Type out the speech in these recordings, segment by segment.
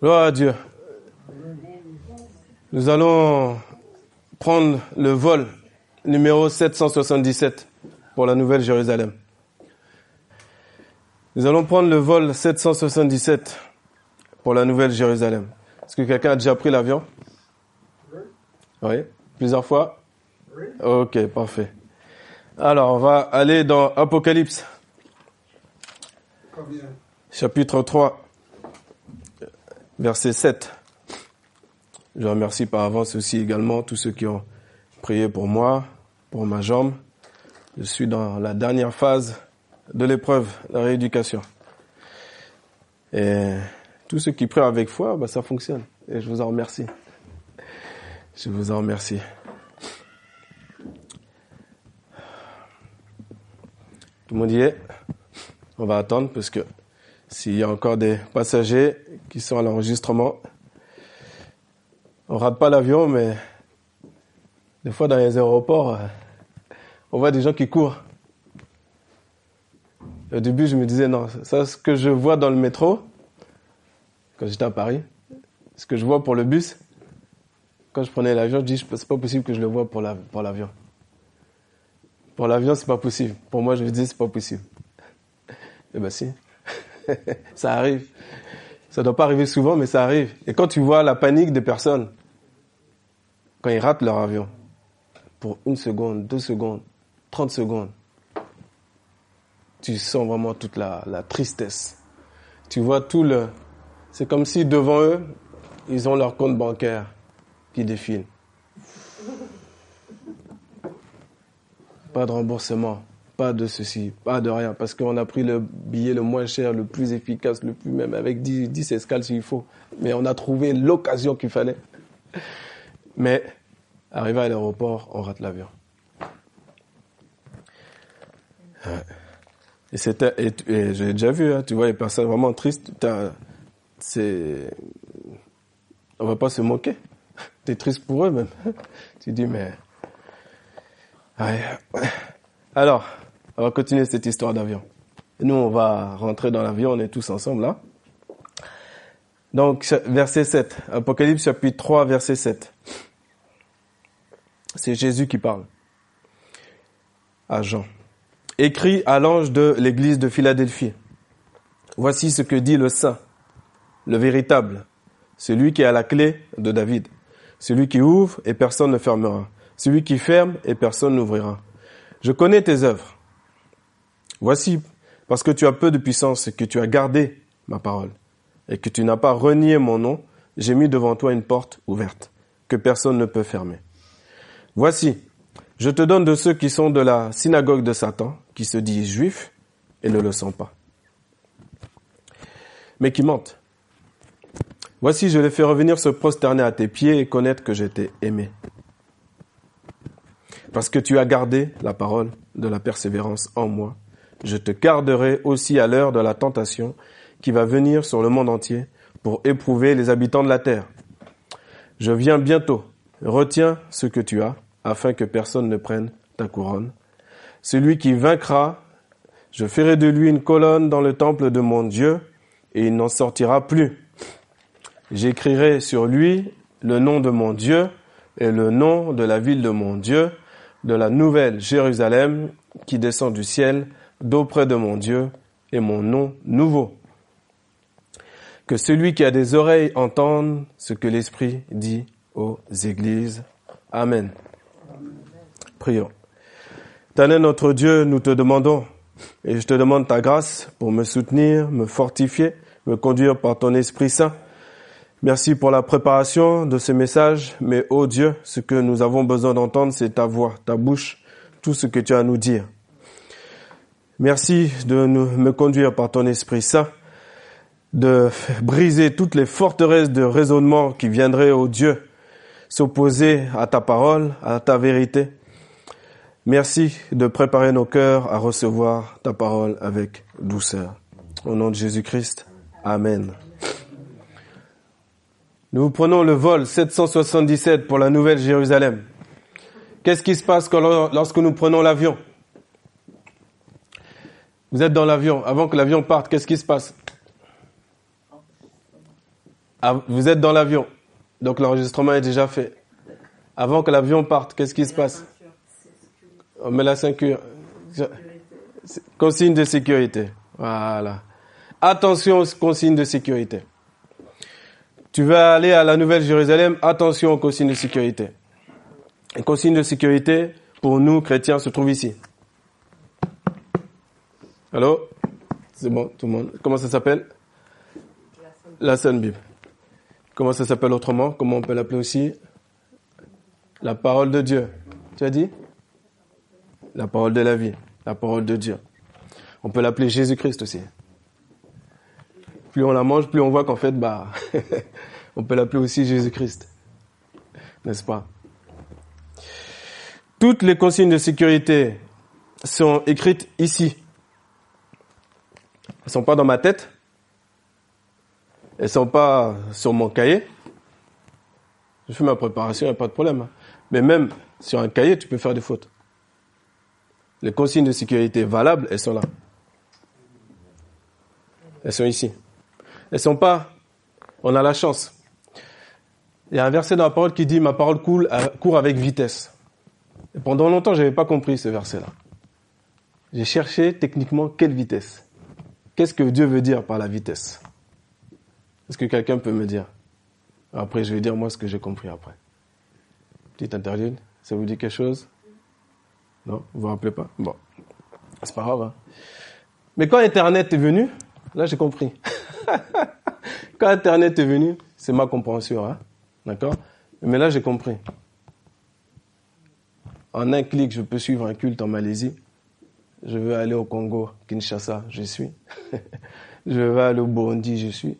Gloire à Dieu. Nous allons prendre le vol numéro 777 pour la Nouvelle Jérusalem. Nous allons prendre le vol 777 pour la Nouvelle Jérusalem. Est-ce que quelqu'un a déjà pris l'avion? Oui. Plusieurs fois? Ok, parfait. Alors, on va aller dans Apocalypse. Chapitre 3, verset 7. Je remercie par avance aussi également tous ceux qui ont prié pour moi, pour ma jambe. Je suis dans la dernière phase de l'épreuve, la rééducation. Et tous ceux qui prient avec foi, bah, ça fonctionne. Et je vous en remercie. Je vous en remercie. Tout le monde y est? On va attendre parce que s'il y a encore des passagers qui sont à l'enregistrement, on rate pas l'avion, mais des fois dans les aéroports, on voit des gens qui courent. Au début, je me disais, non, ça, ce que je vois dans le métro, quand j'étais à Paris, ce que je vois pour le bus, quand je prenais l'avion, je dis, c'est pas possible que je le vois pour l'avion. La, pour, pour l'avion, c'est pas possible. Pour moi, je me dis, c'est pas possible. Eh ben si. ça arrive. Ça doit pas arriver souvent, mais ça arrive. Et quand tu vois la panique des personnes, quand ils ratent leur avion, pour une seconde, deux secondes, trente secondes, tu sens vraiment toute la, la tristesse. Tu vois tout le... C'est comme si devant eux, ils ont leur compte bancaire qui défile. Pas de remboursement, pas de ceci, pas de rien, parce qu'on a pris le billet le moins cher, le plus efficace, le plus même, avec 10, 10 escales s'il faut. Mais on a trouvé l'occasion qu'il fallait. Mais, arrivé à l'aéroport, on rate l'avion. Et c'était, et, j'ai déjà vu, hein, tu vois, les personnes vraiment tristes, c'est, on va pas se moquer. T'es triste pour eux même. tu dis, mais, ouais. Alors, on va continuer cette histoire d'avion. Nous, on va rentrer dans l'avion, on est tous ensemble là. Donc, verset 7, Apocalypse chapitre 3, verset 7. C'est Jésus qui parle à Jean écrit à l'ange de l'église de Philadelphie. Voici ce que dit le saint, le véritable, celui qui a la clé de David, celui qui ouvre et personne ne fermera, celui qui ferme et personne n'ouvrira. Je connais tes œuvres. Voici, parce que tu as peu de puissance et que tu as gardé ma parole, et que tu n'as pas renié mon nom, j'ai mis devant toi une porte ouverte, que personne ne peut fermer. Voici, je te donne de ceux qui sont de la synagogue de Satan, qui se disent juifs et ne le sont pas, mais qui mentent. Voici, je les fais revenir se prosterner à tes pieds et connaître que j'étais aimé. Parce que tu as gardé la parole de la persévérance en moi, je te garderai aussi à l'heure de la tentation qui va venir sur le monde entier pour éprouver les habitants de la terre. Je viens bientôt. Retiens ce que tu as afin que personne ne prenne ta couronne. Celui qui vaincra, je ferai de lui une colonne dans le temple de mon Dieu, et il n'en sortira plus. J'écrirai sur lui le nom de mon Dieu et le nom de la ville de mon Dieu, de la nouvelle Jérusalem qui descend du ciel d'auprès de mon Dieu et mon nom nouveau. Que celui qui a des oreilles entende ce que l'Esprit dit aux églises. Amen. Prions. Éternel notre Dieu, nous te demandons, et je te demande ta grâce pour me soutenir, me fortifier, me conduire par ton Esprit Saint. Merci pour la préparation de ce message, mais ô Dieu, ce que nous avons besoin d'entendre, c'est ta voix, ta bouche, tout ce que tu as à nous dire. Merci de me conduire par ton Esprit Saint, de briser toutes les forteresses de raisonnement qui viendraient, ô Dieu, s'opposer à ta parole, à ta vérité. Merci de préparer nos cœurs à recevoir ta parole avec douceur. Au nom de Jésus-Christ, Amen. Nous prenons le vol 777 pour la Nouvelle Jérusalem. Qu'est-ce qui se passe lorsque nous prenons l'avion? Vous êtes dans l'avion. Avant que l'avion parte, qu'est-ce qui se passe? Vous êtes dans l'avion, donc l'enregistrement est déjà fait. Avant que l'avion parte, qu'est-ce qui se passe? On met la ceinture. Consigne de sécurité. Voilà. Attention aux consignes de sécurité. Tu vas aller à la Nouvelle Jérusalem, attention aux consignes de sécurité. Les consignes de sécurité, pour nous, chrétiens, se trouvent ici. Allô? C'est bon, tout le monde. Comment ça s'appelle? La Sainte Bible. Comment ça s'appelle autrement? Comment on peut l'appeler aussi? La parole de Dieu. Tu as dit? La parole de la vie. La parole de Dieu. On peut l'appeler Jésus-Christ aussi. Plus on la mange, plus on voit qu'en fait, bah, on peut l'appeler aussi Jésus-Christ. N'est-ce pas? Toutes les consignes de sécurité sont écrites ici. Elles sont pas dans ma tête. Elles sont pas sur mon cahier. Je fais ma préparation, il n'y a pas de problème. Mais même sur un cahier, tu peux faire des fautes. Les consignes de sécurité valables, elles sont là. Elles sont ici. Elles sont pas. On a la chance. Il y a un verset dans la parole qui dit ma parole coule, court avec vitesse. Et pendant longtemps, je n'avais pas compris ce verset-là. J'ai cherché techniquement quelle vitesse. Qu'est-ce que Dieu veut dire par la vitesse? Est-ce que quelqu'un peut me dire? Après, je vais dire moi ce que j'ai compris après. Petite interlude, ça vous dit quelque chose? Non? Vous vous rappelez pas? Bon, c'est pas grave. Hein. Mais quand Internet est venu, là j'ai compris. Quand Internet est venu, c'est ma compréhension, hein. D'accord? Mais là, j'ai compris. En un clic, je peux suivre un culte en Malaisie. Je veux aller au Congo, Kinshasa, je suis. je veux aller au Burundi, je suis.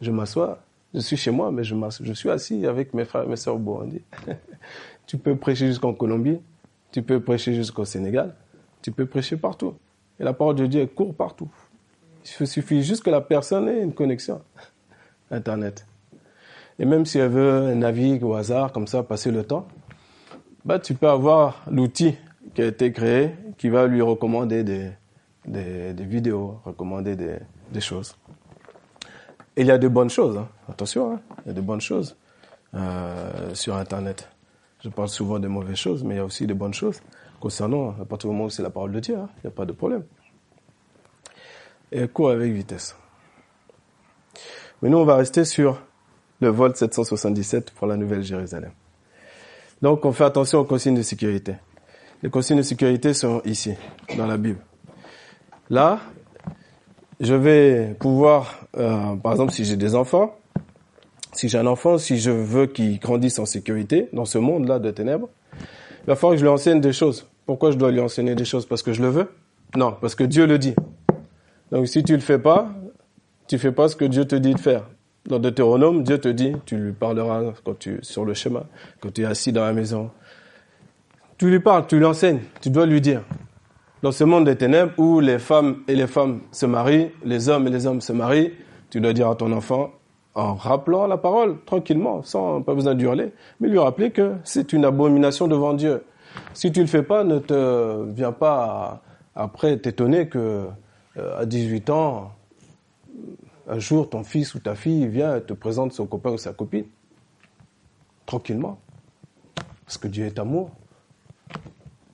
Je m'assois. Je suis chez moi, mais je, je suis assis avec mes frères et mes soeurs au Burundi. tu peux prêcher jusqu'en Colombie. Tu peux prêcher jusqu'au Sénégal. Tu peux prêcher partout. Et la parole de Dieu court partout. Il suffit juste que la personne ait une connexion Internet. Et même si elle veut naviguer au hasard, comme ça, passer le temps, bah, tu peux avoir l'outil qui a été créé qui va lui recommander des, des, vidéos, recommander des, des, choses. Et il y a de bonnes choses, hein. attention, hein. il y a de bonnes choses euh, sur Internet. Je parle souvent des mauvaises choses, mais il y a aussi de bonnes choses concernant, à partir du moment où c'est la parole de Dieu, hein, il n'y a pas de problème et court avec vitesse. Mais nous, on va rester sur le vol 777 pour la Nouvelle-Jérusalem. Donc, on fait attention aux consignes de sécurité. Les consignes de sécurité sont ici, dans la Bible. Là, je vais pouvoir, euh, par exemple, si j'ai des enfants, si j'ai un enfant, si je veux qu'il grandisse en sécurité dans ce monde-là de ténèbres, il va falloir que je lui enseigne des choses. Pourquoi je dois lui enseigner des choses? Parce que je le veux? Non, parce que Dieu le dit. Donc si tu le fais pas, tu fais pas ce que Dieu te dit de faire. Dans Deutéronome, Dieu te dit, tu lui parleras quand tu sur le chemin, quand tu es assis dans la maison. Tu lui parles, tu lui enseignes, tu dois lui dire. Dans ce monde des ténèbres où les femmes et les femmes se marient, les hommes et les hommes se marient, tu dois dire à ton enfant, en rappelant la parole, tranquillement, sans pas besoin d'hurler, mais lui rappeler que c'est une abomination devant Dieu. Si tu le fais pas, ne te viens pas après t'étonner que euh, à 18 ans, un jour, ton fils ou ta fille vient et te présente son copain ou sa copine. Tranquillement. Parce que Dieu est amour.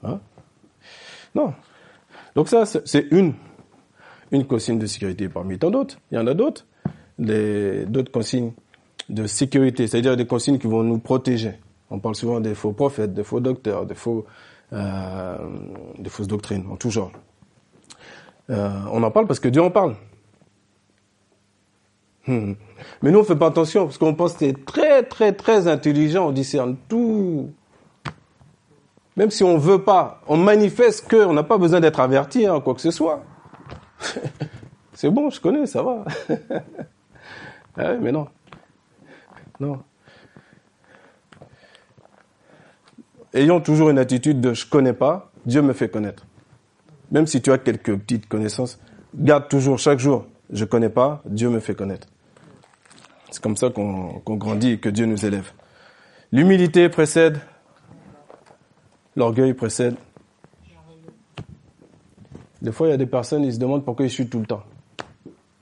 Hein? Non. Donc ça, c'est une, une consigne de sécurité parmi tant d'autres. Il y en a d'autres. D'autres consignes de sécurité, c'est-à-dire des consignes qui vont nous protéger. On parle souvent des faux prophètes, des faux docteurs, des, faux, euh, des fausses doctrines, en tout genre. Euh, on en parle parce que Dieu en parle. Hmm. Mais nous, on fait pas attention parce qu'on pense que c'est très, très, très intelligent. On discerne tout. Même si on veut pas, on manifeste qu'on n'a pas besoin d'être averti, hein, quoi que ce soit. c'est bon, je connais, ça va. ah mais non. Non. Ayons toujours une attitude de je connais pas, Dieu me fait connaître même si tu as quelques petites connaissances, garde toujours chaque jour, je connais pas, Dieu me fait connaître. C'est comme ça qu'on grandit et que Dieu nous élève. L'humilité précède, l'orgueil précède. Des fois, il y a des personnes, ils se demandent pourquoi ils chutent tout le temps.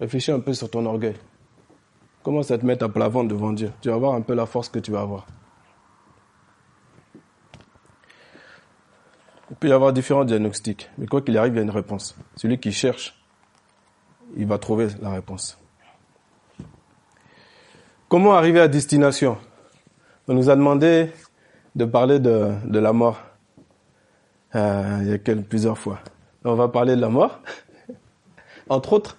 Réfléchis un peu sur ton orgueil. Commence à te mettre à plat devant Dieu. Tu vas voir un peu la force que tu vas avoir. Il peut y avoir différents diagnostics, mais quoi qu'il arrive, il y a une réponse. Celui qui cherche, il va trouver la réponse. Comment arriver à destination? On nous a demandé de parler de la mort euh, il y a quelques, plusieurs fois. On va parler de la mort, entre autres.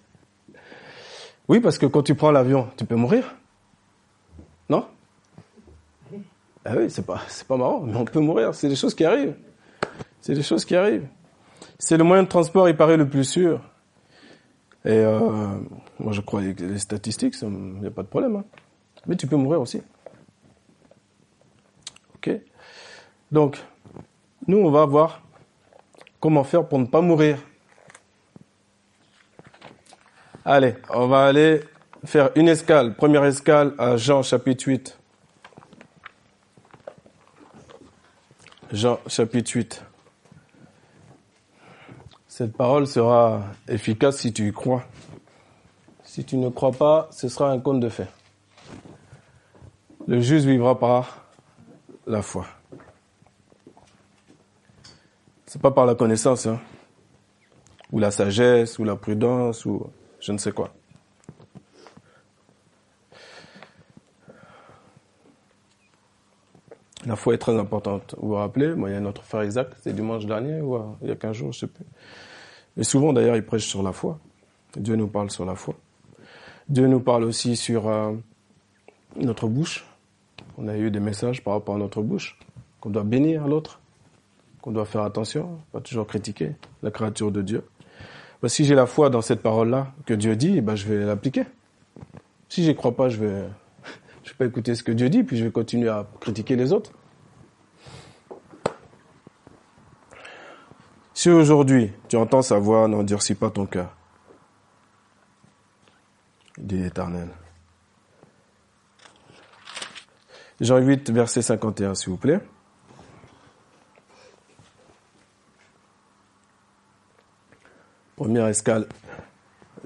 Oui, parce que quand tu prends l'avion, tu peux mourir. Non? Ah oui, c'est pas, c'est pas marrant, mais on peut mourir. C'est des choses qui arrivent. C'est des choses qui arrivent. C'est le moyen de transport, il paraît le plus sûr. Et euh, moi, je crois les statistiques, il n'y a pas de problème. Hein. Mais tu peux mourir aussi. Ok? Donc, nous, on va voir comment faire pour ne pas mourir. Allez, on va aller faire une escale. Première escale à Jean chapitre 8. Jean chapitre 8. Cette parole sera efficace si tu y crois. Si tu ne crois pas, ce sera un conte de fait. Le juste vivra par la foi. C'est pas par la connaissance, hein, ou la sagesse, ou la prudence, ou je ne sais quoi. La foi est très importante. Vous vous rappelez, moi, il y a notre frère Isaac, c'est dimanche dernier, ou il y a 15 jours, je sais plus. Et souvent, d'ailleurs, il prêche sur la foi. Dieu nous parle sur la foi. Dieu nous parle aussi sur euh, notre bouche. On a eu des messages par rapport à notre bouche, qu'on doit bénir l'autre, qu'on doit faire attention, pas toujours critiquer la créature de Dieu. Bah, si j'ai la foi dans cette parole-là que Dieu dit, bah, je vais l'appliquer. Si j'y crois pas, je vais, je vais pas écouter ce que Dieu dit, puis je vais continuer à critiquer les autres. Si aujourd'hui tu entends sa voix, n'endurcis pas ton cœur, dit l'Éternel. Jean 8, verset 51, s'il vous plaît. Première escale,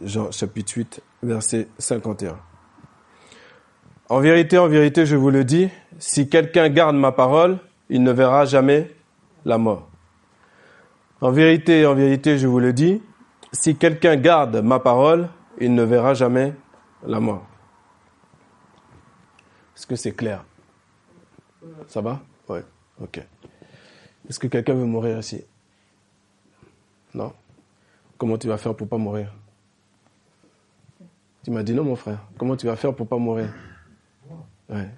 Jean chapitre 8, verset 51. En vérité, en vérité, je vous le dis, si quelqu'un garde ma parole, il ne verra jamais la mort. En vérité, en vérité, je vous le dis, si quelqu'un garde ma parole, il ne verra jamais la mort. Est-ce que c'est clair? Ça va? Oui. Ok. Est-ce que quelqu'un veut mourir ici? Non? Comment tu vas faire pour pas mourir Tu m'as dit non, mon frère. Comment tu vas faire pour pas mourir? Ouais.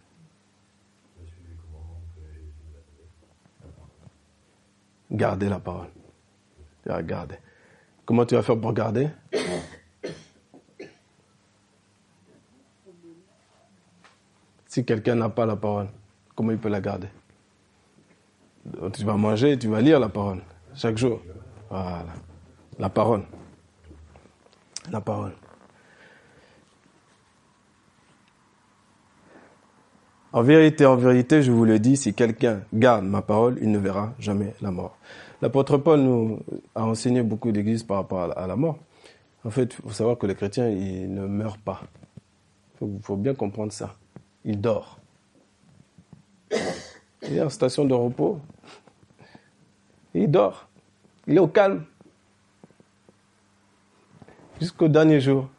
Gardez la parole. Tu garder. Comment tu vas faire pour garder? Si quelqu'un n'a pas la parole, comment il peut la garder? Tu vas manger, tu vas lire la parole chaque jour. Voilà. La parole. La parole. En vérité, en vérité, je vous le dis, si quelqu'un garde ma parole, il ne verra jamais la mort. L'apôtre Paul nous a enseigné beaucoup d'églises par rapport à la mort. En fait, il faut savoir que les chrétiens, ils ne meurent pas. Il faut, bien comprendre ça. Ils dorment. Il est en station de repos. Il dort. Il est au calme. Jusqu'au dernier jour.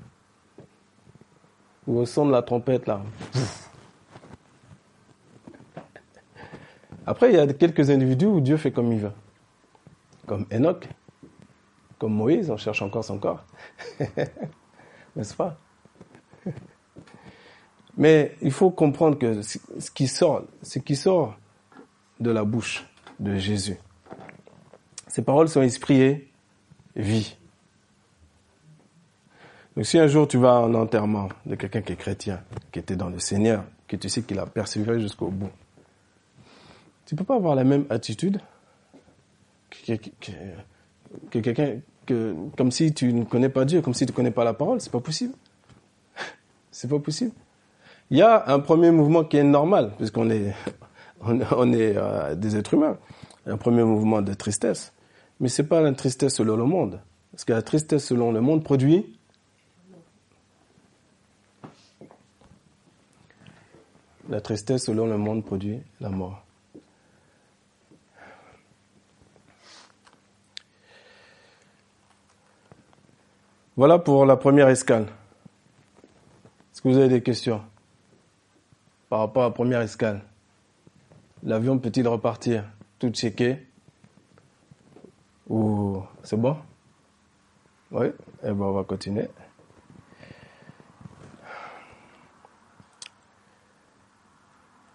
Où au son de la trompette, là. Après, il y a quelques individus où Dieu fait comme il veut comme Enoch, comme Moïse, on cherche encore son corps. N'est-ce pas? Mais il faut comprendre que ce qui sort, ce qui sort de la bouche de Jésus, ces paroles sont esprit vie. Donc si un jour tu vas à un enterrement de quelqu'un qui est chrétien, qui était dans le Seigneur, que tu sais qu'il a persévéré jusqu'au bout, tu peux pas avoir la même attitude que, quelqu'un, que, comme si tu ne connais pas Dieu, comme si tu ne connais pas la parole, c'est pas possible. c'est pas possible. Il y a un premier mouvement qui est normal, puisqu'on est, on, est euh, des êtres humains. Un premier mouvement de tristesse. Mais c'est pas la tristesse selon le monde. Parce que la tristesse selon le monde produit La tristesse selon le monde produit la mort. Voilà pour la première escale. Est-ce que vous avez des questions par rapport à la première escale? L'avion peut-il repartir? Tout checké? Ou c'est bon? Oui? Eh bien, on va continuer.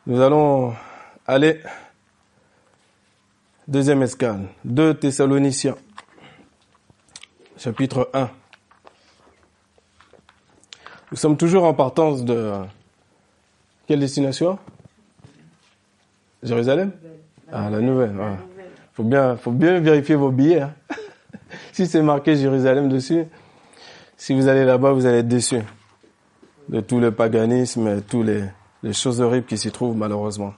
Nous allons aller deuxième escale, 2 Thessaloniciens, chapitre 1. Nous sommes toujours en partance de quelle destination? Jérusalem? Ah, la nouvelle. Il Faut bien, faut bien vérifier vos billets. Hein. si c'est marqué Jérusalem dessus, si vous allez là-bas, vous allez être déçu de tout le paganisme tous les, les choses horribles qui s'y trouvent malheureusement.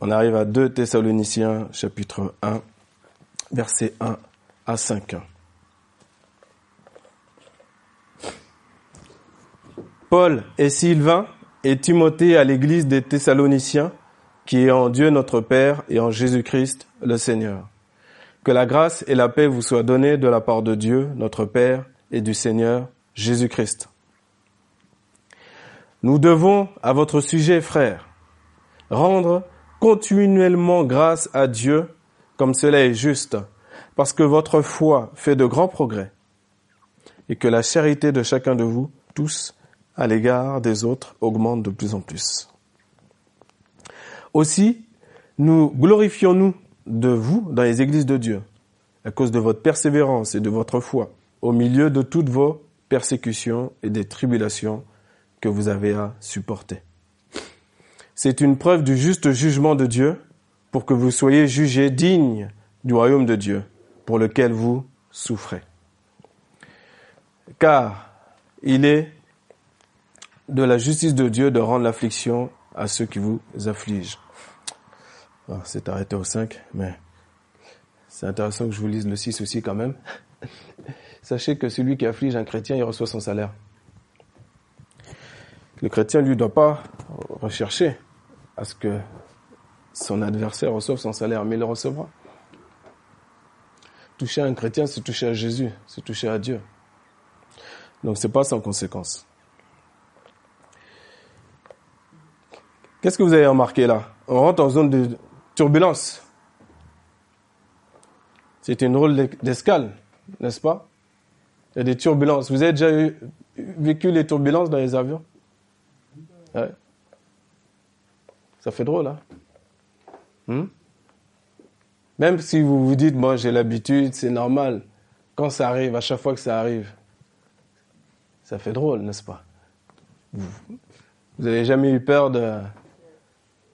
On arrive à 2 Thessaloniciens chapitre 1, verset 1 à 5. Paul et Sylvain et Timothée à l'église des Thessaloniciens, qui est en Dieu notre Père et en Jésus-Christ le Seigneur. Que la grâce et la paix vous soient données de la part de Dieu notre Père et du Seigneur Jésus-Christ. Nous devons, à votre sujet, frères, rendre continuellement grâce à Dieu comme cela est juste, parce que votre foi fait de grands progrès, et que la charité de chacun de vous, tous, à l'égard des autres, augmente de plus en plus. Aussi, nous glorifions-nous de vous dans les églises de Dieu, à cause de votre persévérance et de votre foi, au milieu de toutes vos persécutions et des tribulations que vous avez à supporter. C'est une preuve du juste jugement de Dieu pour que vous soyez jugés dignes du royaume de Dieu pour lequel vous souffrez. Car il est de la justice de Dieu de rendre l'affliction à ceux qui vous affligent. Ah, c'est arrêté au 5, mais c'est intéressant que je vous lise le 6 aussi quand même. Sachez que celui qui afflige un chrétien, il reçoit son salaire. Le chrétien, lui, ne doit pas rechercher à ce que son adversaire reçoive son salaire, mais il le recevra. Toucher un chrétien, c'est toucher à Jésus, c'est toucher à Dieu. Donc c'est pas sans conséquence. Qu'est-ce que vous avez remarqué là? On rentre en zone de turbulence. C'est une drôle d'escale, n'est-ce pas? Il y a des turbulences. Vous avez déjà eu, vécu les turbulences dans les avions? Ça fait drôle, hein? Hmm? Même si vous vous dites, moi j'ai l'habitude, c'est normal. Quand ça arrive, à chaque fois que ça arrive, ça fait drôle, n'est-ce pas? Vous n'avez jamais eu peur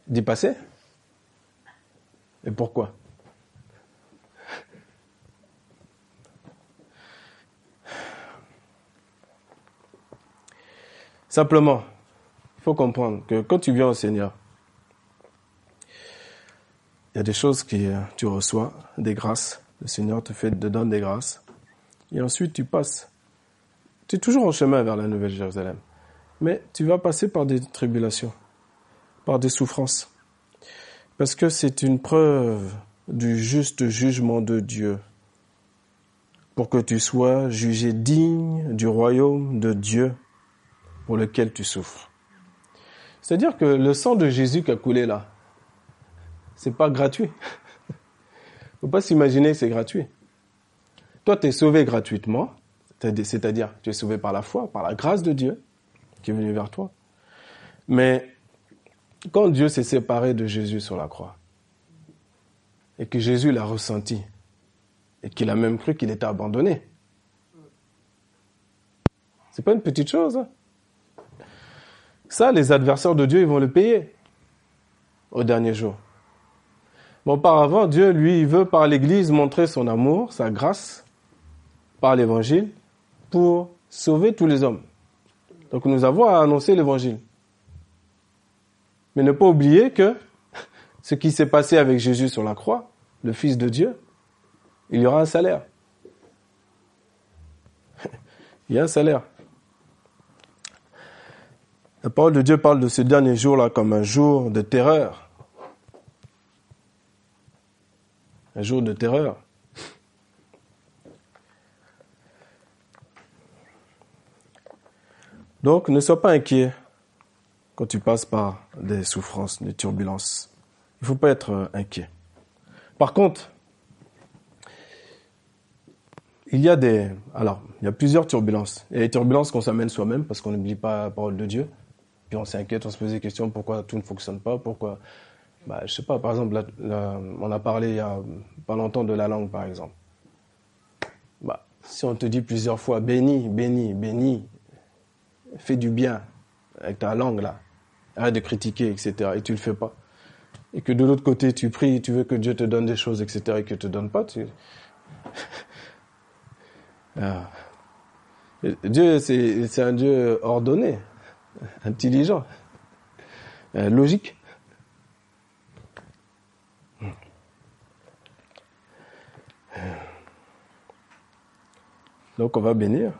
d'y passer? Et pourquoi Simplement, il faut comprendre que quand tu viens au Seigneur, il y a des choses que tu reçois, des grâces. Le Seigneur te fait, te donne des grâces. Et ensuite, tu passes. Tu es toujours en chemin vers la Nouvelle Jérusalem. Mais tu vas passer par des tribulations, par des souffrances. Parce que c'est une preuve du juste jugement de Dieu. Pour que tu sois jugé digne du royaume de Dieu pour lequel tu souffres. C'est-à-dire que le sang de Jésus qui a coulé là, c'est pas gratuit. Faut pas s'imaginer que c'est gratuit. Toi, tu es sauvé gratuitement, c'est-à-dire tu es sauvé par la foi, par la grâce de Dieu qui est venu vers toi. Mais quand Dieu s'est séparé de Jésus sur la croix, et que Jésus l'a ressenti, et qu'il a même cru qu'il était abandonné, c'est pas une petite chose. Hein. Ça, les adversaires de Dieu, ils vont le payer au dernier jour. Mais auparavant, Dieu, lui, il veut par l'Église montrer son amour, sa grâce, par l'Évangile, pour sauver tous les hommes. Donc nous avons à annoncer l'Évangile. Mais ne pas oublier que ce qui s'est passé avec Jésus sur la croix, le Fils de Dieu, il y aura un salaire. il y a un salaire. La parole de Dieu parle de ce dernier jour-là comme un jour de terreur. Un jour de terreur. Donc ne sois pas inquiet quand tu passes par des souffrances, des turbulences. Il ne faut pas être euh, inquiet. Par contre, il y a des, alors, il y a plusieurs turbulences. Il y a les turbulences qu'on s'amène soi-même parce qu'on n'oublie pas la parole de Dieu. Puis on s'inquiète, on se pose des questions pourquoi tout ne fonctionne pas, pourquoi, bah, je sais pas, par exemple, on a parlé il y a pas longtemps de la langue, par exemple. Bah, si on te dit plusieurs fois béni, béni, béni, fais du bien avec ta langue là, arrête de critiquer, etc. Et tu le fais pas. Et que de l'autre côté, tu pries, tu veux que Dieu te donne des choses, etc. Et qu'il te donne pas, tu... Ah. Dieu, c'est un Dieu ordonné, intelligent, euh, logique. Donc on va bénir,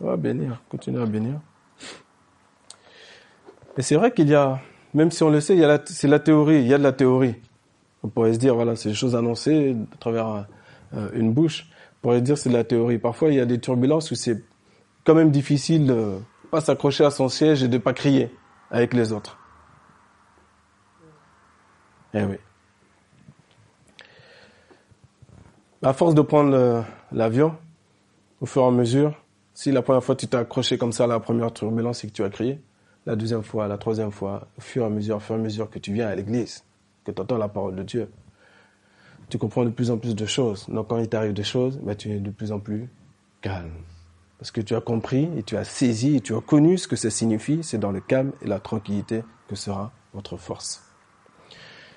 on va bénir, continuer à bénir. Et c'est vrai qu'il y a, même si on le sait, il y a c'est la théorie, il y a de la théorie. On pourrait se dire, voilà, c'est des choses annoncées à travers euh, une bouche. On pourrait se dire c'est de la théorie. Parfois, il y a des turbulences où c'est quand même difficile de pas s'accrocher à son siège et de pas crier avec les autres. Eh oui. À force de prendre l'avion, au fur et à mesure, si la première fois tu t'es accroché comme ça à la première turbulence et que tu as crié, la deuxième fois, la troisième fois, au fur et à mesure, au fur et à mesure que tu viens à l'église, que tu entends la parole de Dieu, tu comprends de plus en plus de choses. Donc quand il t'arrive des choses, ben, tu es de plus en plus calme. Parce que tu as compris et tu as saisi et tu as connu ce que ça signifie. C'est dans le calme et la tranquillité que sera votre force.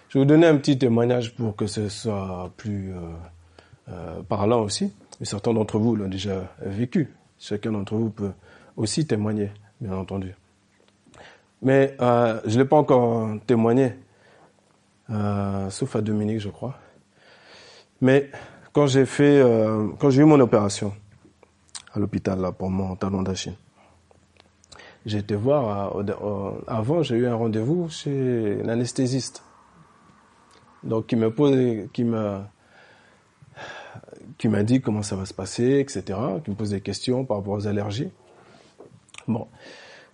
Je vais vous donner un petit témoignage pour que ce soit plus euh, euh, parlant aussi. Certains d'entre vous l'ont déjà vécu. Chacun d'entre vous peut aussi témoigner, bien entendu. Mais euh, je ne l'ai pas encore témoigné, euh, sauf à Dominique, je crois. Mais quand j'ai fait, euh, quand j'ai eu mon opération à l'hôpital là pour mon talon d'Achille, j'ai été voir. avant, j'ai eu un rendez-vous chez l'anesthésiste, donc qui me pose, qui m'a, qui m'a dit comment ça va se passer, etc. Qui me pose des questions par rapport aux allergies. Bon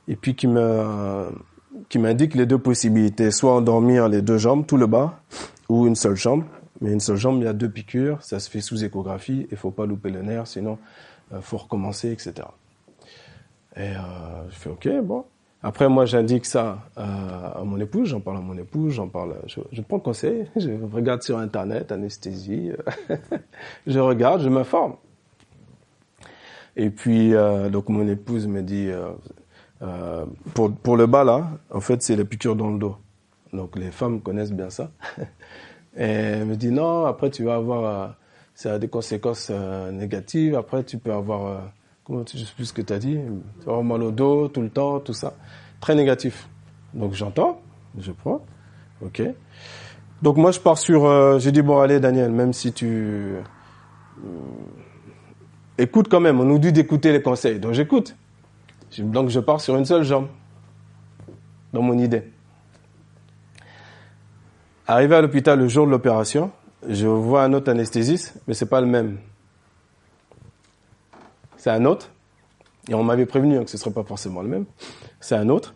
et puis qui me qui m'indique les deux possibilités, soit endormir les deux jambes, tout le bas, ou une seule jambe. Mais une seule jambe, il y a deux piqûres, ça se fait sous échographie, il faut pas louper le nerf, sinon euh, faut recommencer, etc. Et euh, je fais OK, bon. Après, moi, j'indique ça euh, à mon épouse, j'en parle à mon épouse, j'en parle, je, je prends conseil, je regarde sur Internet, anesthésie, je regarde, je m'informe. Et puis, euh, donc mon épouse me dit, euh, euh, pour, pour le bas, là, en fait, c'est les piqûres dans le dos. Donc, les femmes connaissent bien ça. Et elle me dit, non, après, tu vas avoir, euh, ça a des conséquences euh, négatives. Après, tu peux avoir, euh, comment tu, je sais plus ce que tu as dit, tu vas avoir mal au dos tout le temps, tout ça. Très négatif. Donc, j'entends, je prends. OK. Donc, moi, je pars sur, j'ai dit, bon, allez, Daniel, même si tu, écoute quand même, on nous dit d'écouter les conseils. Donc, j'écoute. Donc je pars sur une seule jambe, dans mon idée. Arrivé à l'hôpital le jour de l'opération, je vois un autre anesthésiste, mais c'est pas le même. C'est un autre, et on m'avait prévenu que ce serait pas forcément le même. C'est un autre,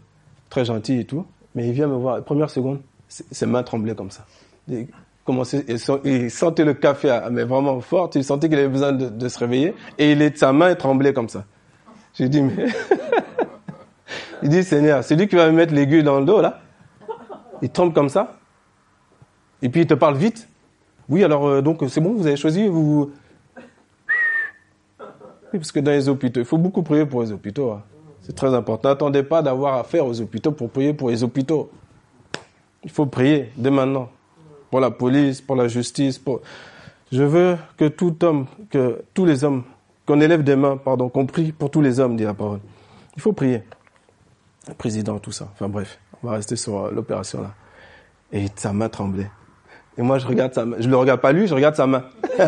très gentil et tout, mais il vient me voir, première seconde, ses mains tremblaient comme ça. Il, sentait le café, mais vraiment fort, il sentait qu'il avait besoin de, se réveiller, et il est, sa main tremblait comme ça. J'ai dit, mais... il dit, Seigneur, c'est lui qui va me mettre l'aiguille dans le dos, là. Il tombe comme ça. Et puis il te parle vite. Oui, alors, euh, donc, c'est bon, vous avez choisi, vous... Oui, parce que dans les hôpitaux, il faut beaucoup prier pour les hôpitaux. Hein. C'est très important. N'attendez pas d'avoir affaire aux hôpitaux pour prier pour les hôpitaux. Il faut prier dès maintenant. Pour la police, pour la justice. Pour... Je veux que tout homme, que tous les hommes qu'on élève des mains, pardon, qu'on prie pour tous les hommes, dit la parole. Il faut prier. président, tout ça. Enfin bref, on va rester sur euh, l'opération là. Et sa main tremblait. Et moi, je regarde sa main. Je le regarde pas lui, je regarde sa main.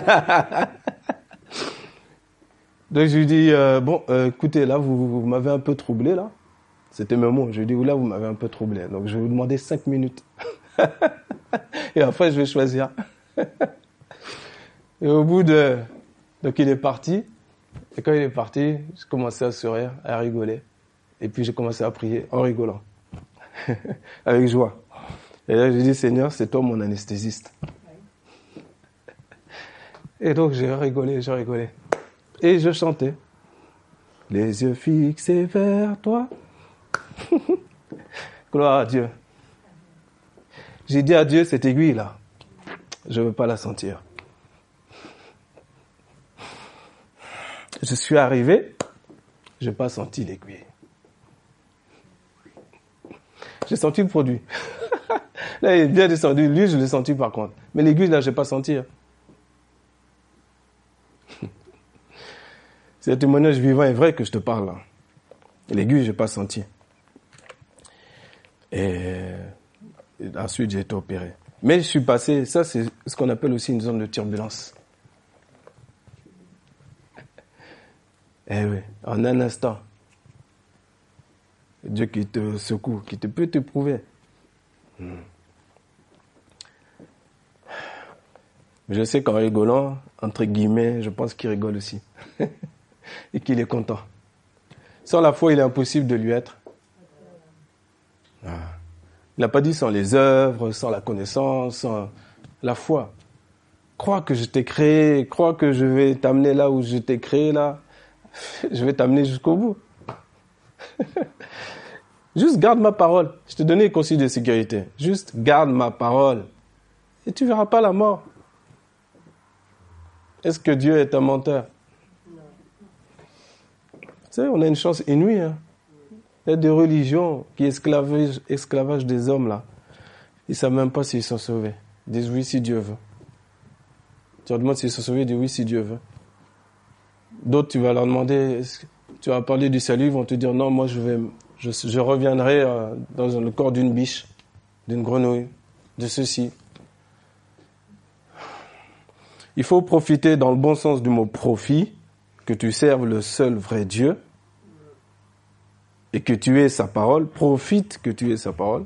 Donc je lui dis, euh, bon, euh, écoutez, là, vous, vous m'avez un peu troublé, là. C'était mes mots. Je lui dis, là, vous m'avez un peu troublé. Donc je vais vous demander cinq minutes. Et après, je vais choisir. Et au bout de... Donc il est parti. Et quand il est parti, j'ai commencé à sourire, à rigoler. Et puis j'ai commencé à prier en rigolant. Avec joie. Et là, j'ai dit, Seigneur, c'est toi mon anesthésiste. Et donc j'ai rigolé, j'ai rigolé. Et je chantais. Les yeux fixés vers toi. Gloire à Dieu. J'ai dit à Dieu, cette aiguille-là, je ne veux pas la sentir. Je suis arrivé, je n'ai pas senti l'aiguille. J'ai senti le produit. là, il est bien descendu. Lui, je l'ai senti par contre. Mais l'aiguille, là, je n'ai pas senti. Hein. C'est un témoignage vivant et vrai que je te parle. Hein. L'aiguille, je n'ai pas senti. Et ensuite, j'ai été opéré. Mais je suis passé, ça c'est ce qu'on appelle aussi une zone de turbulence. Eh oui, en un instant. Dieu qui te secoue, qui te peut t'éprouver. Hmm. Mais je sais qu'en rigolant, entre guillemets, je pense qu'il rigole aussi. Et qu'il est content. Sans la foi, il est impossible de lui être. Ah. Il n'a pas dit sans les œuvres, sans la connaissance, sans la foi. Crois que je t'ai créé, crois que je vais t'amener là où je t'ai créé là. Je vais t'amener jusqu'au bout. Juste garde ma parole. Je te donnais une consigne de sécurité. Juste garde ma parole. Et tu verras pas la mort. Est-ce que Dieu est un menteur? Tu sais, on a une chance inouïe. Hein? Il y a des religions qui esclavagent, esclavagent des hommes là. Ils ne savent même pas s'ils sont sauvés. Ils disent oui si Dieu veut. Tu leur demandes s'ils sont sauvés, ils disent oui si Dieu veut. D'autres, tu vas leur demander, tu vas parler du salut, ils vont te dire non, moi je vais, je, reviendrai euh, dans le corps d'une biche, d'une grenouille, de ceci. Il faut profiter dans le bon sens du mot profit, que tu serves le seul vrai Dieu, et que tu aies sa parole, profite que tu aies sa parole.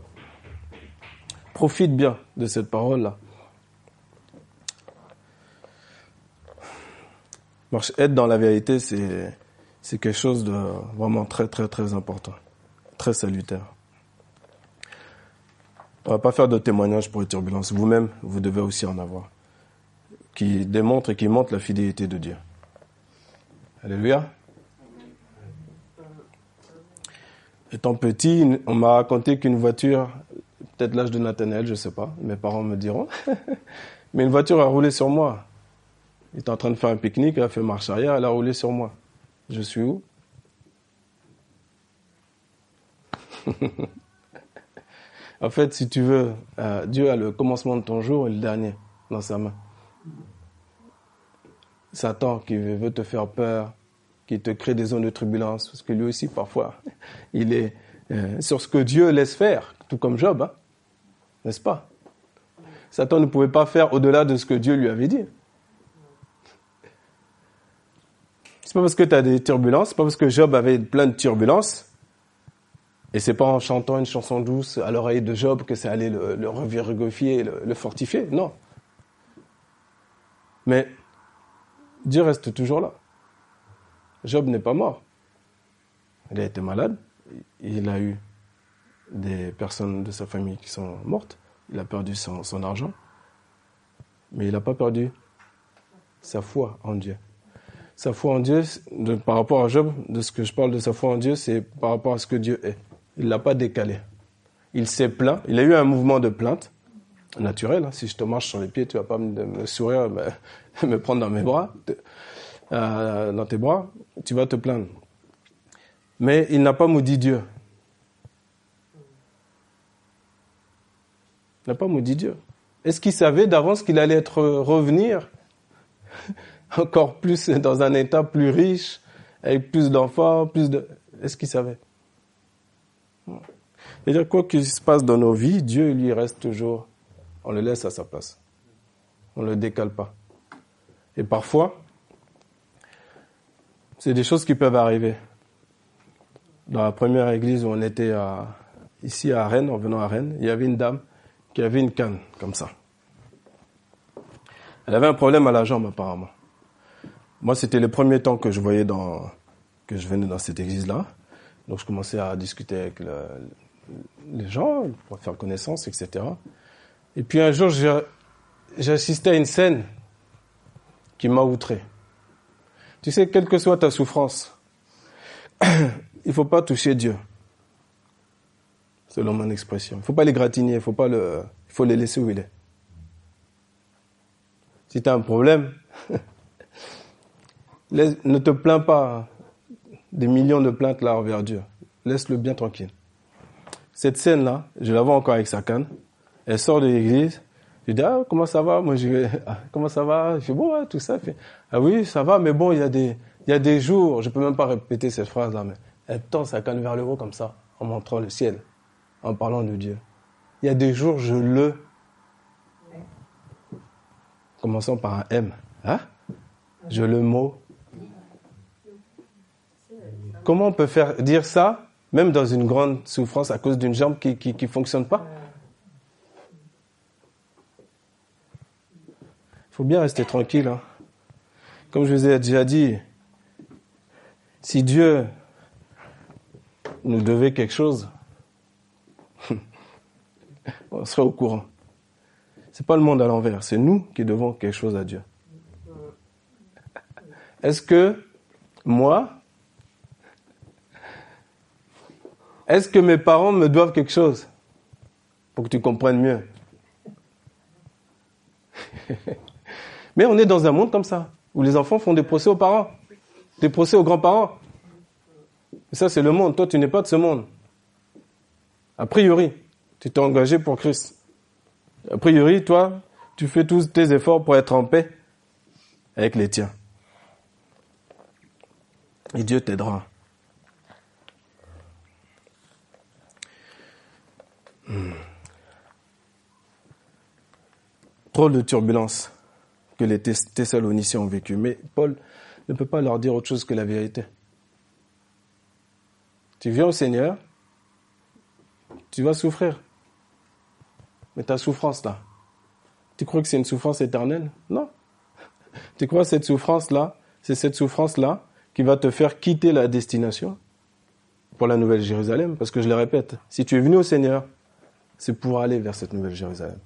Profite bien de cette parole-là. Être dans la vérité, c'est, c'est quelque chose de vraiment très, très, très important. Très salutaire. On va pas faire de témoignages pour les turbulences. Vous-même, vous devez aussi en avoir. Qui démontrent et qui montrent la fidélité de Dieu. Alléluia. Étant petit, on m'a raconté qu'une voiture, peut-être l'âge de Nathanaël, je sais pas, mes parents me diront, mais une voiture a roulé sur moi. Il était en train de faire un pique-nique, elle a fait marche arrière, elle a roulé sur moi. Je suis où? En fait, si tu veux, euh, Dieu a le commencement de ton jour et le dernier dans sa main. Satan qui veut te faire peur, qui te crée des zones de turbulence, parce que lui aussi, parfois, il est euh, sur ce que Dieu laisse faire, tout comme Job, hein, n'est-ce pas? Satan ne pouvait pas faire au-delà de ce que Dieu lui avait dit. C'est pas parce que tu as des turbulences, c'est pas parce que Job avait plein de turbulences, et c'est pas en chantant une chanson douce à l'oreille de Job que ça allait le, le le, le fortifier, non. Mais Dieu reste toujours là. Job n'est pas mort. Il a été malade. Il a eu des personnes de sa famille qui sont mortes. Il a perdu son, argent. Mais il n'a pas perdu sa foi en Dieu. Sa foi en Dieu, par rapport à Job, de ce que je parle de sa foi en Dieu, c'est par rapport à ce que Dieu est. Il ne l'a pas décalé. Il s'est plaint. Il a eu un mouvement de plainte naturel. Hein. Si je te marche sur les pieds, tu vas pas me, sourire, me, me prendre dans mes bras. Euh, dans tes bras, tu vas te plaindre. Mais il n'a pas maudit Dieu. Il n'a pas maudit Dieu. Est-ce qu'il savait d'avance qu'il allait être revenir? Encore plus dans un état plus riche, avec plus d'enfants, plus de... Est-ce qu'il savait? C'est-à-dire quoi qu'il se passe dans nos vies, Dieu lui reste toujours, on le laisse à sa place. On ne le décale pas. Et parfois, c'est des choses qui peuvent arriver. Dans la première église où on était à, ici à Rennes, en venant à Rennes, il y avait une dame qui avait une canne comme ça. Elle avait un problème à la jambe apparemment. Moi, c'était le premier temps que je voyais dans, que je venais dans cette église-là. Donc, je commençais à discuter avec le, les gens pour faire connaissance, etc. Et puis un jour, j'ai assisté à une scène qui m'a outré. Tu sais, quelle que soit ta souffrance, il faut pas toucher Dieu. Selon mon expression. Il faut pas les gratigner, il faut pas le, il faut les laisser où il est. Si tu un problème, ne te plains pas des millions de plaintes là envers Dieu. Laisse-le bien tranquille. Cette scène-là, je la vois encore avec sa canne. Elle sort de l'église. Je dis, ah, comment ça va? Moi, je vais, ah, comment ça va? Je dis, bon, ouais, tout ça. Fait, ah oui, ça va, mais bon, il y a des, il y a des jours, je peux même pas répéter cette phrase-là, mais elle tend sa canne vers le haut comme ça, en montrant le ciel, en parlant de Dieu. Il y a des jours, je le, commençons par un M, hein? Je le mot. Comment on peut faire dire ça même dans une grande souffrance à cause d'une jambe qui ne fonctionne pas. Il faut bien rester tranquille. Hein. Comme je vous ai déjà dit, si Dieu nous devait quelque chose, on serait au courant. C'est pas le monde à l'envers, c'est nous qui devons quelque chose à Dieu. Est-ce que moi, Est-ce que mes parents me doivent quelque chose Pour que tu comprennes mieux? Mais on est dans un monde comme ça, où les enfants font des procès aux parents, des procès aux grands-parents. Ça, c'est le monde. Toi, tu n'es pas de ce monde. A priori, tu t'es engagé pour Christ. A priori, toi, tu fais tous tes efforts pour être en paix avec les tiens. Et Dieu t'aidera. Hmm. Trop de turbulences que les Thessaloniciens ont vécu. Mais Paul ne peut pas leur dire autre chose que la vérité. Tu viens au Seigneur, tu vas souffrir. Mais ta souffrance là, tu crois que c'est une souffrance éternelle? Non. Tu crois que cette souffrance-là, c'est cette souffrance-là qui va te faire quitter la destination pour la Nouvelle Jérusalem Parce que je le répète, si tu es venu au Seigneur, c'est pour aller vers cette nouvelle Jérusalem.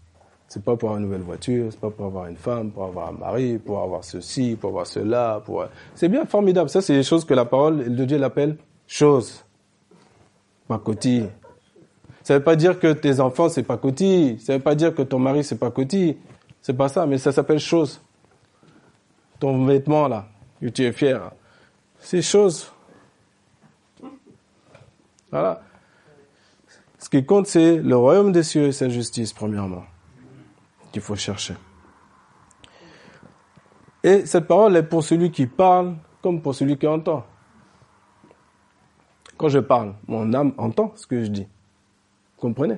C'est pas pour avoir une nouvelle voiture, c'est pas pour avoir une femme, pour avoir un mari, pour avoir ceci, pour avoir cela, pour... C'est bien formidable. Ça, c'est des choses que la parole de Dieu l'appelle choses. Pacotille. Ça veut pas dire que tes enfants, c'est pacotille. Ça veut pas dire que ton mari, c'est pacotille. C'est pas ça, mais ça s'appelle chose. Ton vêtement, là, tu es fier. C'est chose. Voilà. Ce qui compte, c'est le royaume des cieux et sa justice, premièrement, qu'il faut chercher. Et cette parole est pour celui qui parle comme pour celui qui entend. Quand je parle, mon âme entend ce que je dis. Vous comprenez?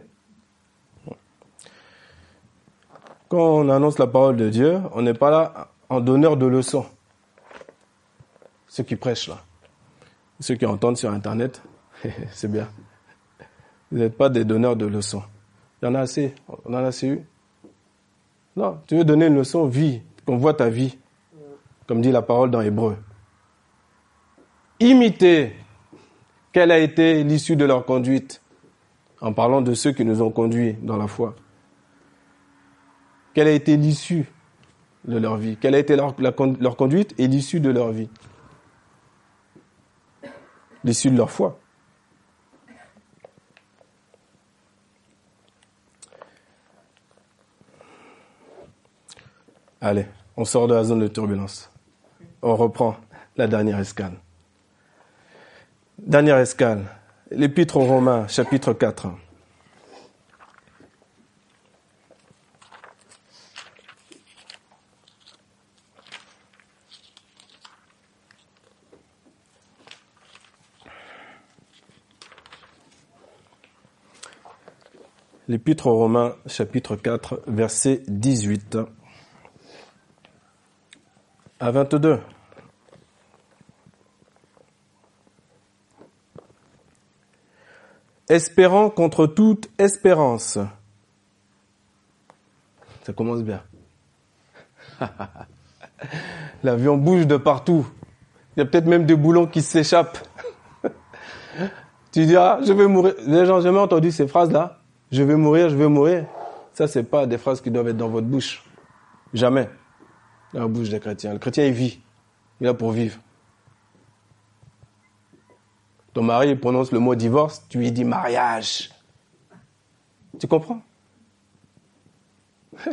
Quand on annonce la parole de Dieu, on n'est pas là en donneur de leçons. Ceux qui prêchent là. Ceux qui entendent sur Internet, c'est bien. Vous n'êtes pas des donneurs de leçons. Il y en a assez. On en a assez eu. Non, tu veux donner une leçon, vie, qu'on voit ta vie, comme dit la parole dans Hébreu. Imitez quelle a été l'issue de leur conduite, en parlant de ceux qui nous ont conduits dans la foi. Quelle a été l'issue de leur vie? Quelle a été leur, leur conduite et l'issue de leur vie? L'issue de leur foi. Allez, on sort de la zone de turbulence. On reprend la dernière escale. Dernière escale, l'Épître aux Romains, chapitre 4. L'Épître aux Romains, chapitre 4, verset 18. À 22. Espérant contre toute espérance. Ça commence bien. L'avion bouge de partout. Il y a peut-être même des boulons qui s'échappent. tu dis, ah, je vais mourir. Les gens, jamais entendu ces phrases-là. Je vais mourir, je vais mourir. Ça, c'est pas des phrases qui doivent être dans votre bouche. Jamais. La bouche des chrétiens. Le chrétien, il vit. Il est pour vivre. Ton mari prononce le mot divorce, tu lui dis mariage. Tu comprends?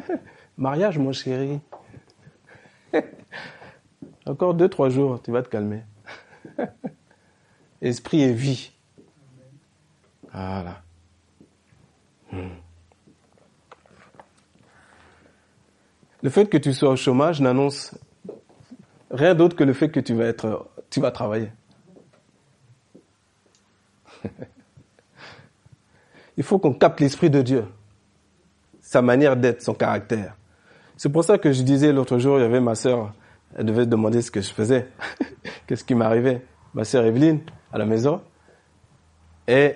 Mariage, mon chéri. Encore deux, trois jours, tu vas te calmer. Esprit et vie. Voilà. Hmm. Le fait que tu sois au chômage n'annonce rien d'autre que le fait que tu vas être, tu vas travailler. Il faut qu'on capte l'esprit de Dieu, sa manière d'être, son caractère. C'est pour ça que je disais l'autre jour, il y avait ma sœur, elle devait demander ce que je faisais, qu'est-ce qui m'arrivait? Ma sœur Evelyne, à la maison, et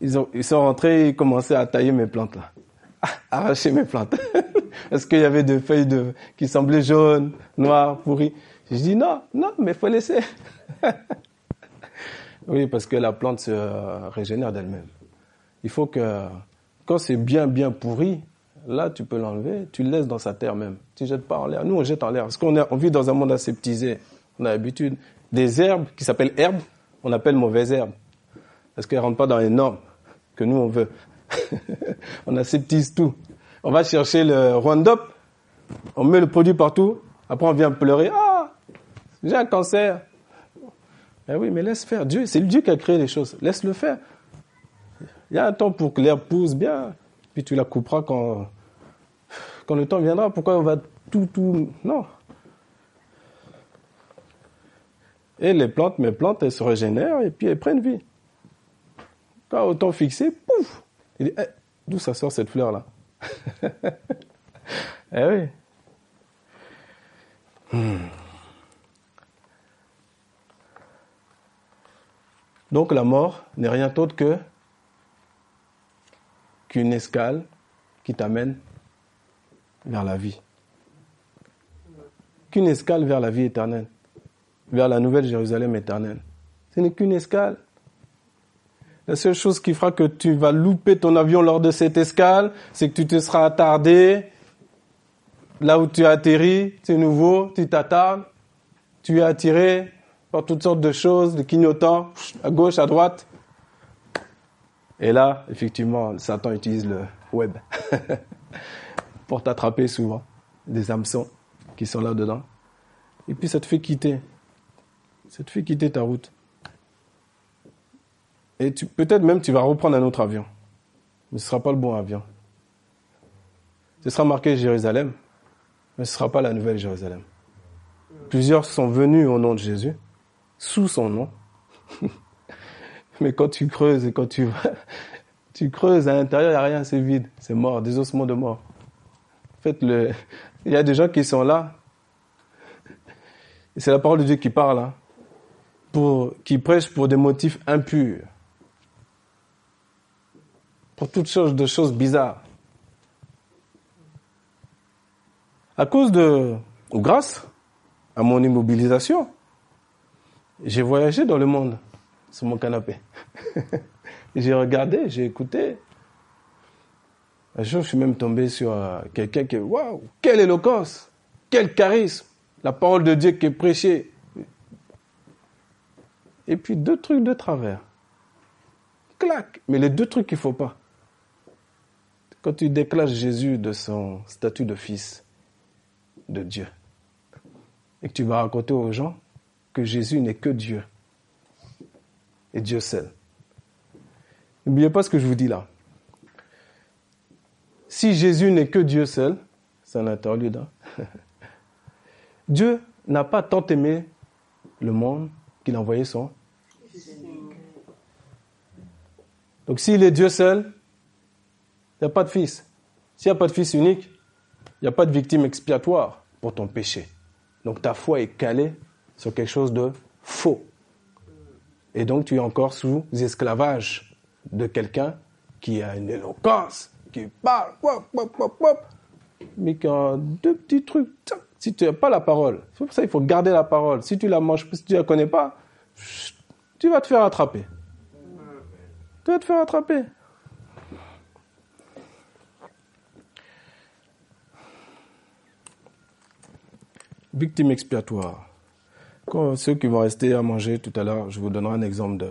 ils, ont, ils sont rentrés, ils commençaient à tailler mes plantes là, arracher mes plantes, parce qu'il y avait des feuilles qui semblaient jaunes, noires, pourries? Je dis non, non, mais faut laisser. oui, parce que la plante se régénère d'elle-même. Il faut que, quand c'est bien, bien pourri, là, tu peux l'enlever, tu le laisses dans sa terre même. Tu jettes pas en l'air. Nous, on jette en l'air. Parce qu'on on vit dans un monde aseptisé. On a l'habitude. Des herbes qui s'appellent herbes, on appelle mauvaises herbes. Parce qu'elles rentrent pas dans les normes que nous, on veut. on aseptise tout. On va chercher le Roundup, on met le produit partout, après on vient pleurer. Ah, j'ai un cancer. Eh oui, mais laisse faire. Dieu, c'est Dieu qui a créé les choses. Laisse-le faire. Il y a un temps pour que l'herbe pousse bien, puis tu la couperas quand, le temps viendra. Pourquoi on va tout, tout... Non. Et les plantes, mes plantes, elles se régénèrent et puis elles prennent vie. Quand au temps fixé, pouf Il dit, eh, d'où ça sort cette fleur-là? Eh. Hmm. Donc la mort n'est rien d'autre que qu'une escale qui t'amène vers la vie. Qu'une escale vers la vie éternelle, vers la nouvelle Jérusalem éternelle. Ce n'est qu'une escale. La seule chose qui fera que tu vas louper ton avion lors de cette escale, c'est que tu te seras attardé là où tu as atterri, c'est nouveau, tu t'attardes, tu es attiré par toutes sortes de choses, de clignotants, à gauche, à droite. Et là, effectivement, Satan utilise le web pour t'attraper souvent, des hameçons qui sont là-dedans. Et puis ça te fait quitter, ça te fait quitter ta route. Et peut-être même tu vas reprendre un autre avion. Mais ce ne sera pas le bon avion. Ce sera marqué Jérusalem, mais ce ne sera pas la nouvelle Jérusalem. Plusieurs sont venus au nom de Jésus, sous son nom. mais quand tu creuses et quand tu tu creuses à l'intérieur, il n'y a rien, c'est vide, c'est mort, des ossements de mort. En fait, le, il y a des gens qui sont là, et c'est la parole de Dieu qui parle, hein, qui prêchent pour des motifs impurs pour toutes sortes de choses bizarres. À cause de, ou grâce à mon immobilisation, j'ai voyagé dans le monde sur mon canapé. j'ai regardé, j'ai écouté. Un jour, je suis même tombé sur euh, quelqu'un qui, waouh, quelle éloquence, quel charisme, la parole de Dieu qui est prêchée. Et puis deux trucs de travers. Clac. Mais les deux trucs qu'il faut pas. Quand tu déclares Jésus de son statut de fils de Dieu, et que tu vas raconter aux gens que Jésus n'est que Dieu, et Dieu seul. N'oubliez pas ce que je vous dis là. Si Jésus n'est que Dieu seul, c'est un interlude. Hein. Dieu n'a pas tant aimé le monde qu'il a envoyé son. Donc s'il est Dieu seul, n'y a pas de fils. S'il n'y a pas de fils unique, il n'y a pas de victime expiatoire pour ton péché. Donc ta foi est calée sur quelque chose de faux. Et donc tu es encore sous esclavage de quelqu'un qui a une éloquence, qui parle, mais qui a deux petits trucs. Si tu n'as pas la parole, c'est pour ça qu'il faut garder la parole. Si tu la manges, si tu la connais pas, tu vas te faire attraper. Tu vas te faire attraper. Victime expiatoire. Quand ceux qui vont rester à manger tout à l'heure, je vous donnerai un exemple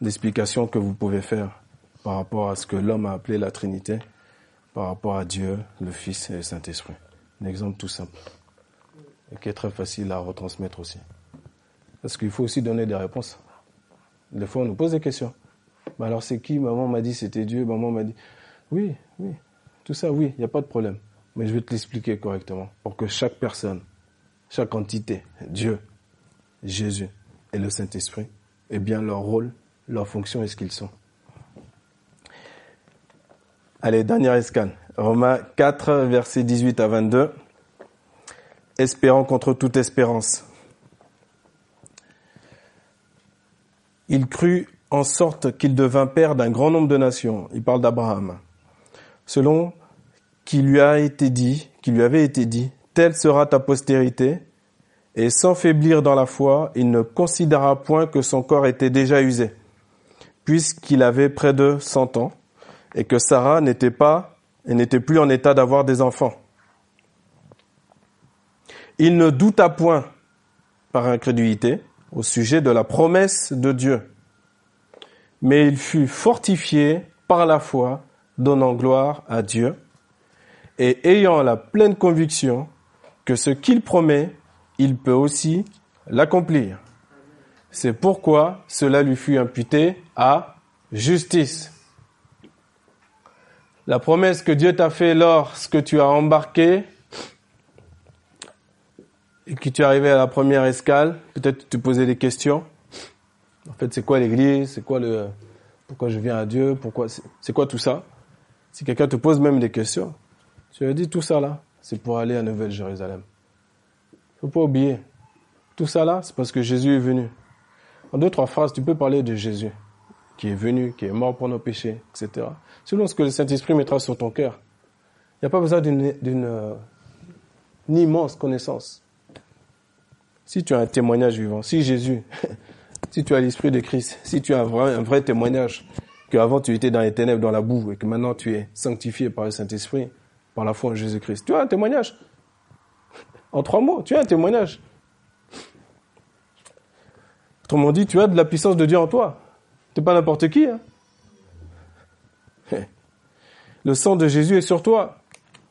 d'explication que vous pouvez faire par rapport à ce que l'homme a appelé la Trinité, par rapport à Dieu, le Fils et le Saint-Esprit. Un exemple tout simple et qui est très facile à retransmettre aussi. Parce qu'il faut aussi donner des réponses. Des fois, on nous pose des questions. Mais alors, c'est qui? Maman m'a dit c'était Dieu, maman m'a dit. Oui, oui, tout ça, oui, il n'y a pas de problème. Mais je vais te l'expliquer correctement pour que chaque personne, chaque entité, Dieu, Jésus et le Saint-Esprit, ait bien leur rôle, leur fonction et ce qu'ils sont. Allez, dernière escale. Romains 4, versets 18 à 22. Espérant contre toute espérance. Il crut en sorte qu'il devint père d'un grand nombre de nations. Il parle d'Abraham. Selon qui lui a été dit, qui lui avait été dit, telle sera ta postérité. Et sans faiblir dans la foi, il ne considéra point que son corps était déjà usé, puisqu'il avait près de cent ans et que Sarah n'était pas et n'était plus en état d'avoir des enfants. Il ne douta point par incrédulité au sujet de la promesse de Dieu, mais il fut fortifié par la foi, donnant gloire à Dieu, et ayant la pleine conviction que ce qu'il promet, il peut aussi l'accomplir. C'est pourquoi cela lui fut imputé à justice. La promesse que Dieu t'a fait lorsque tu as embarqué et que tu es arrivé à la première escale, peut-être tu posais des questions. En fait, c'est quoi l'église? C'est quoi le pourquoi je viens à Dieu? Pourquoi c'est quoi tout ça? Si quelqu'un te pose même des questions, tu lui dis tout ça là, c'est pour aller à Nouvelle-Jérusalem. Faut pas oublier. Tout ça là, c'est parce que Jésus est venu. En deux trois phrases, tu peux parler de Jésus qui est venu, qui est mort pour nos péchés, etc. Selon ce que le Saint-Esprit mettra sur ton cœur. Il n'y a pas besoin d'une euh, immense connaissance. Si tu as un témoignage vivant, si Jésus, si tu as l'Esprit de Christ, si tu as un vrai, un vrai témoignage qu'avant tu étais dans les ténèbres, dans la boue, et que maintenant tu es sanctifié par le Saint-Esprit, par la foi en Jésus-Christ, tu as un témoignage. En trois mots, tu as un témoignage. Autrement dit, tu as de la puissance de Dieu en toi. T'es pas n'importe qui. Hein. Le sang de Jésus est sur toi.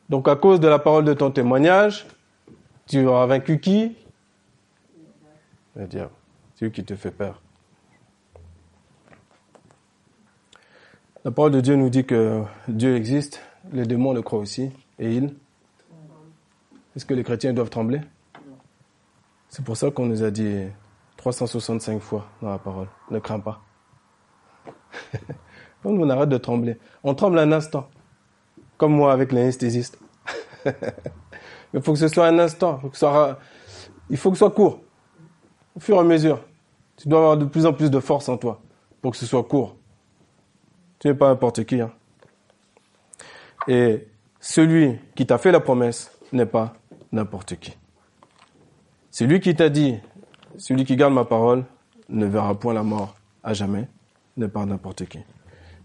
Donc à cause de la parole de ton témoignage, tu auras vaincu qui? Le diable. C'est lui qui te fait peur. La parole de Dieu nous dit que Dieu existe, les démons le croient aussi, et ils. Est-ce que les chrétiens doivent trembler? C'est pour ça qu'on nous a dit 365 fois dans la parole, ne crains pas. on arrête de trembler. On tremble un instant. Comme moi avec l'anesthésiste. Mais il faut que ce soit un instant. il faut que ce soit court. Au fur et à mesure. Tu dois avoir de plus en plus de force en toi pour que ce soit court. Tu n'es pas n'importe qui. Hein. Et celui qui t'a fait la promesse n'est pas n'importe qui. Celui qui t'a dit, celui qui garde ma parole ne verra point la mort à jamais n'est pas n'importe qui.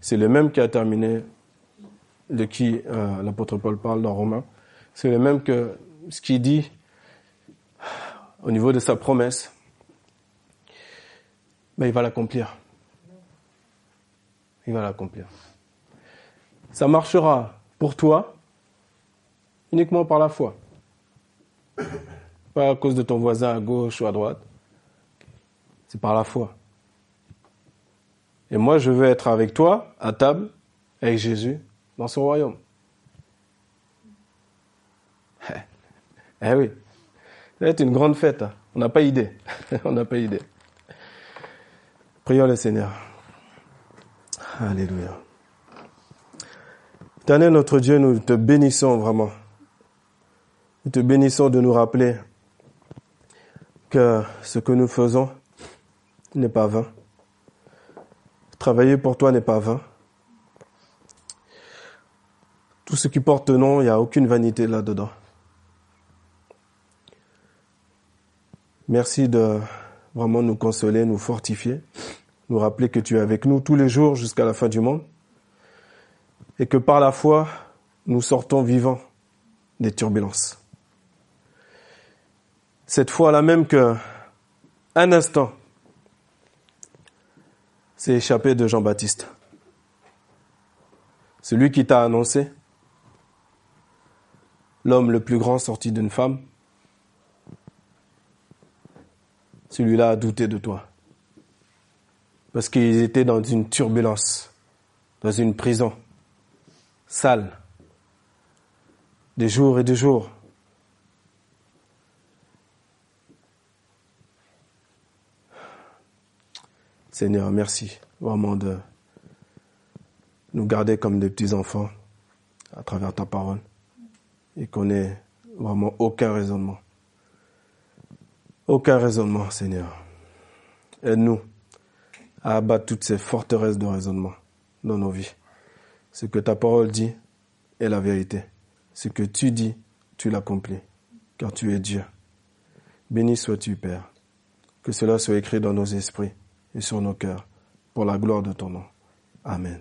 C'est le même qui a terminé, de qui euh, l'apôtre Paul parle dans Romains. C'est le même que ce qu'il dit au niveau de sa promesse. Mais il va l'accomplir. Il va l'accomplir. Ça marchera pour toi uniquement par la foi. Pas à cause de ton voisin à gauche ou à droite. C'est par la foi. Et moi, je veux être avec toi, à table, avec Jésus, dans son royaume. Eh oui. Ça va être une grande fête. Hein. On n'a pas idée. On n'a pas idée. Prions le Seigneur. Alléluia. Éternel notre Dieu, nous te bénissons vraiment. Nous te bénissons de nous rappeler que ce que nous faisons n'est pas vain. Travailler pour toi n'est pas vain. Tout ce qui porte nom, il n'y a aucune vanité là-dedans. Merci de vraiment nous consoler, nous fortifier, nous rappeler que tu es avec nous tous les jours jusqu'à la fin du monde et que par la foi, nous sortons vivants des turbulences. Cette fois-là même que un instant s'est échappé de Jean-Baptiste. Celui qui t'a annoncé, l'homme le plus grand sorti d'une femme, celui-là a douté de toi. Parce qu'ils étaient dans une turbulence, dans une prison, sale, des jours et des jours. Seigneur, merci vraiment de nous garder comme des petits enfants à travers ta parole et qu'on n'ait vraiment aucun raisonnement. Aucun raisonnement, Seigneur. Aide-nous à abattre toutes ces forteresses de raisonnement dans nos vies. Ce que ta parole dit est la vérité. Ce que tu dis, tu l'accomplis, car tu es Dieu. Béni sois-tu, Père. Que cela soit écrit dans nos esprits et sur nos cœurs, pour la gloire de ton nom. Amen.